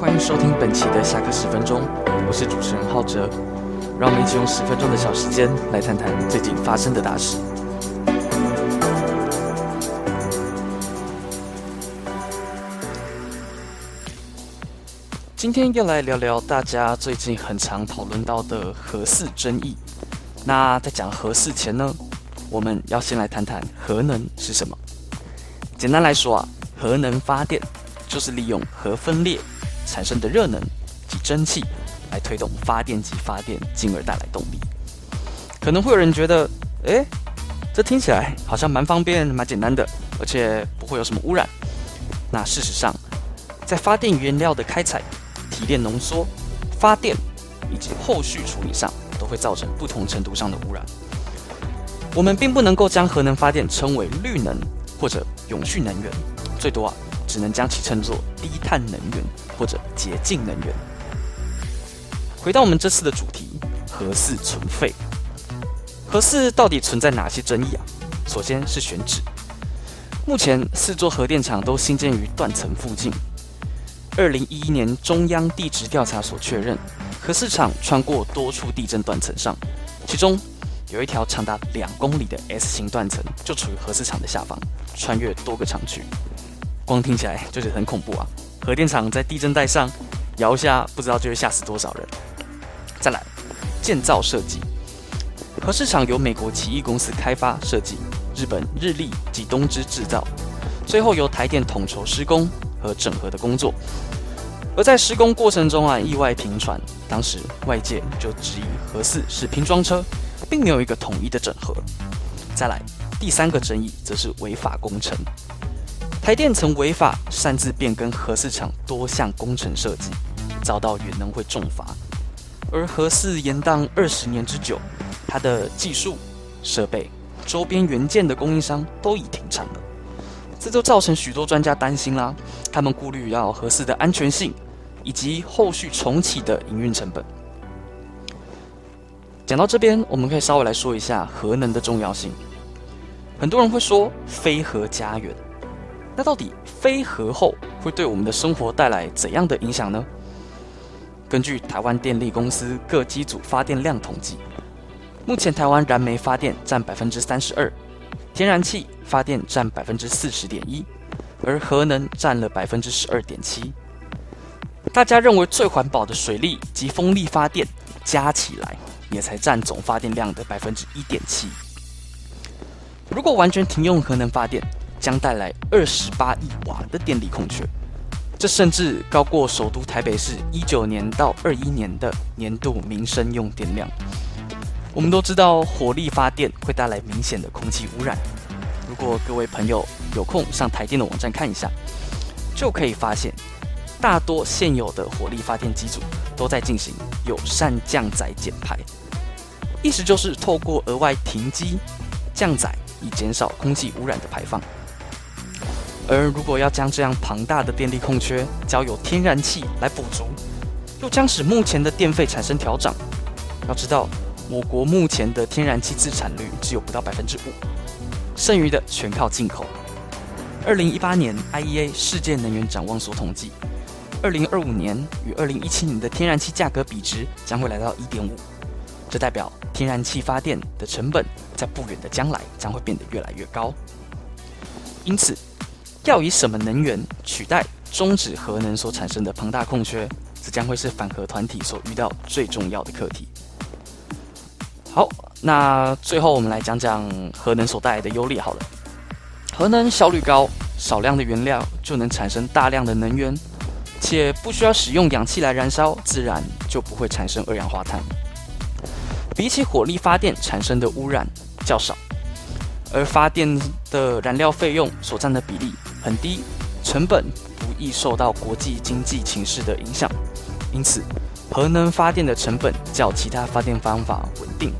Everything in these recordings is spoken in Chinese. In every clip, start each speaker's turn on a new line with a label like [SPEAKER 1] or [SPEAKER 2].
[SPEAKER 1] 欢迎收听本期的下课十分钟，我是主持人浩哲，让我们一起用十分钟的小时间来谈谈最近发生的大事。今天要来聊聊大家最近很常讨论到的核四争议。那在讲核四前呢，我们要先来谈谈核能是什么。简单来说啊，核能发电就是利用核分裂产生的热能及蒸汽来推动发电机发电，进而带来动力。可能会有人觉得，诶，这听起来好像蛮方便、蛮简单的，而且不会有什么污染。那事实上，在发电原料的开采、提炼浓缩、发电以及后续处理上，都会造成不同程度上的污染。我们并不能够将核能发电称为绿能或者永续能源，最多啊，只能将其称作低碳能源或者洁净能源。回到我们这次的主题，核四存废。核四到底存在哪些争议啊？首先是选址，目前四座核电厂都新建于断层附近。二零一一年中央地质调查所确认，核四厂穿过多处地震断层上，其中有一条长达两公里的 S 型断层就处于核四厂的下方，穿越多个厂区。光听起来就觉得很恐怖啊！核电厂在地震带上摇下，不知道就会吓死多少人。再来，建造设计，核市场由美国奇异公司开发设计，日本日立及东芝制造，最后由台电统筹施工和整合的工作。而在施工过程中啊，意外频传，当时外界就质疑核四是拼装车，并没有一个统一的整合。再来，第三个争议则是违法工程，台电曾违法擅自变更核四厂多项工程设计，遭到原能会重罚。而核四延宕二十年之久，它的技术、设备、周边元件的供应商都已停产了，这就造成许多专家担心啦。他们顾虑要核四的安全性，以及后续重启的营运成本。讲到这边，我们可以稍微来说一下核能的重要性。很多人会说“非核家园”，那到底非核后会对我们的生活带来怎样的影响呢？根据台湾电力公司各机组发电量统计，目前台湾燃煤发电占百分之三十二，天然气发电占百分之四十点一，而核能占了百分之十二点七。大家认为最环保的水力及风力发电加起来，也才占总发电量的百分之一点七。如果完全停用核能发电，将带来二十八亿瓦的电力空缺。这甚至高过首都台北市一九年到二一年的年度民生用电量。我们都知道火力发电会带来明显的空气污染。如果各位朋友有空上台电的网站看一下，就可以发现，大多现有的火力发电机组都在进行友善降载减排，意思就是透过额外停机降载，以减少空气污染的排放。而如果要将这样庞大的电力空缺交由天然气来补足，又将使目前的电费产生调涨。要知道，我国目前的天然气自产率只有不到百分之五，剩余的全靠进口。二零一八年 IEA 世界能源展望所统计，二零二五年与二零一七年的天然气价格比值将会来到一点五，这代表天然气发电的成本在不远的将来将会变得越来越高。因此。要以什么能源取代终止核能所产生的庞大空缺，这将会是反核团体所遇到最重要的课题。好，那最后我们来讲讲核能所带来的优劣。好了，核能效率高，少量的原料就能产生大量的能源，且不需要使用氧气来燃烧，自然就不会产生二氧化碳。比起火力发电产生的污染较少，而发电的燃料费用所占的比例。很低，成本不易受到国际经济情势的影响，因此核能发电的成本较其他发电方法稳定。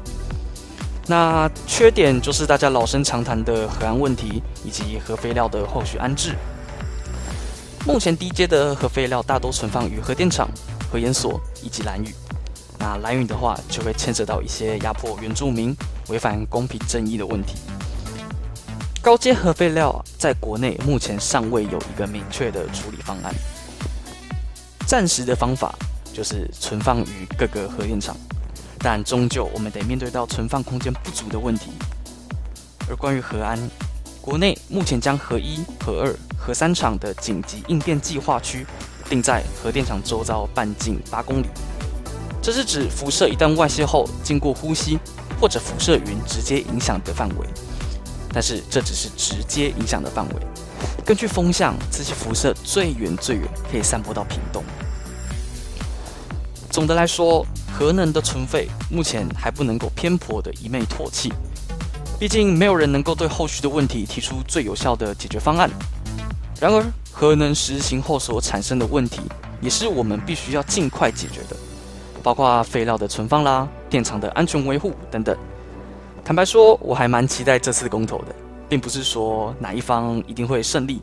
[SPEAKER 1] 那缺点就是大家老生常谈的核安问题以及核废料的后续安置。目前低阶的核废料大多存放于核电厂、核研所以及蓝屿。那蓝屿的话，就会牵涉到一些压迫原住民、违反公平正义的问题。高阶核废料在国内目前尚未有一个明确的处理方案。暂时的方法就是存放于各个核电厂，但终究我们得面对到存放空间不足的问题。而关于核安，国内目前将核一、核二、核三厂的紧急应变计划区定在核电厂周遭半径八公里，这是指辐射一旦外泄后，经过呼吸或者辐射云直接影响的范围。但是这只是直接影响的范围。根据风向，这些辐射最远最远可以散播到屏东。总的来说，核能的存废目前还不能够偏颇的一昧唾弃，毕竟没有人能够对后续的问题提出最有效的解决方案。然而，核能实行后所产生的问题，也是我们必须要尽快解决的，包括废料的存放啦、电厂的安全维护等等。坦白说，我还蛮期待这次公投的，并不是说哪一方一定会胜利，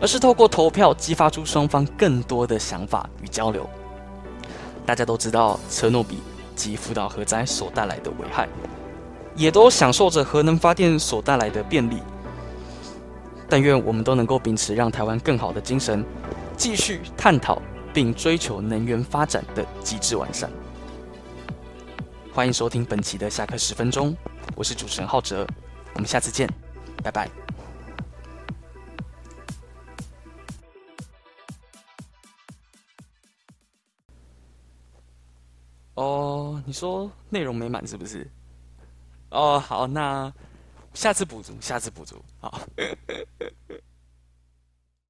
[SPEAKER 1] 而是透过投票激发出双方更多的想法与交流。大家都知道车诺比及福岛核灾所带来的危害，也都享受着核能发电所带来的便利。但愿我们都能够秉持让台湾更好的精神，继续探讨并追求能源发展的机制完善。欢迎收听本期的下课十分钟。我是主持人浩哲，我们下次见，拜拜。哦，你说内容没满是不是？哦，好，那下次补足，下次补足，好。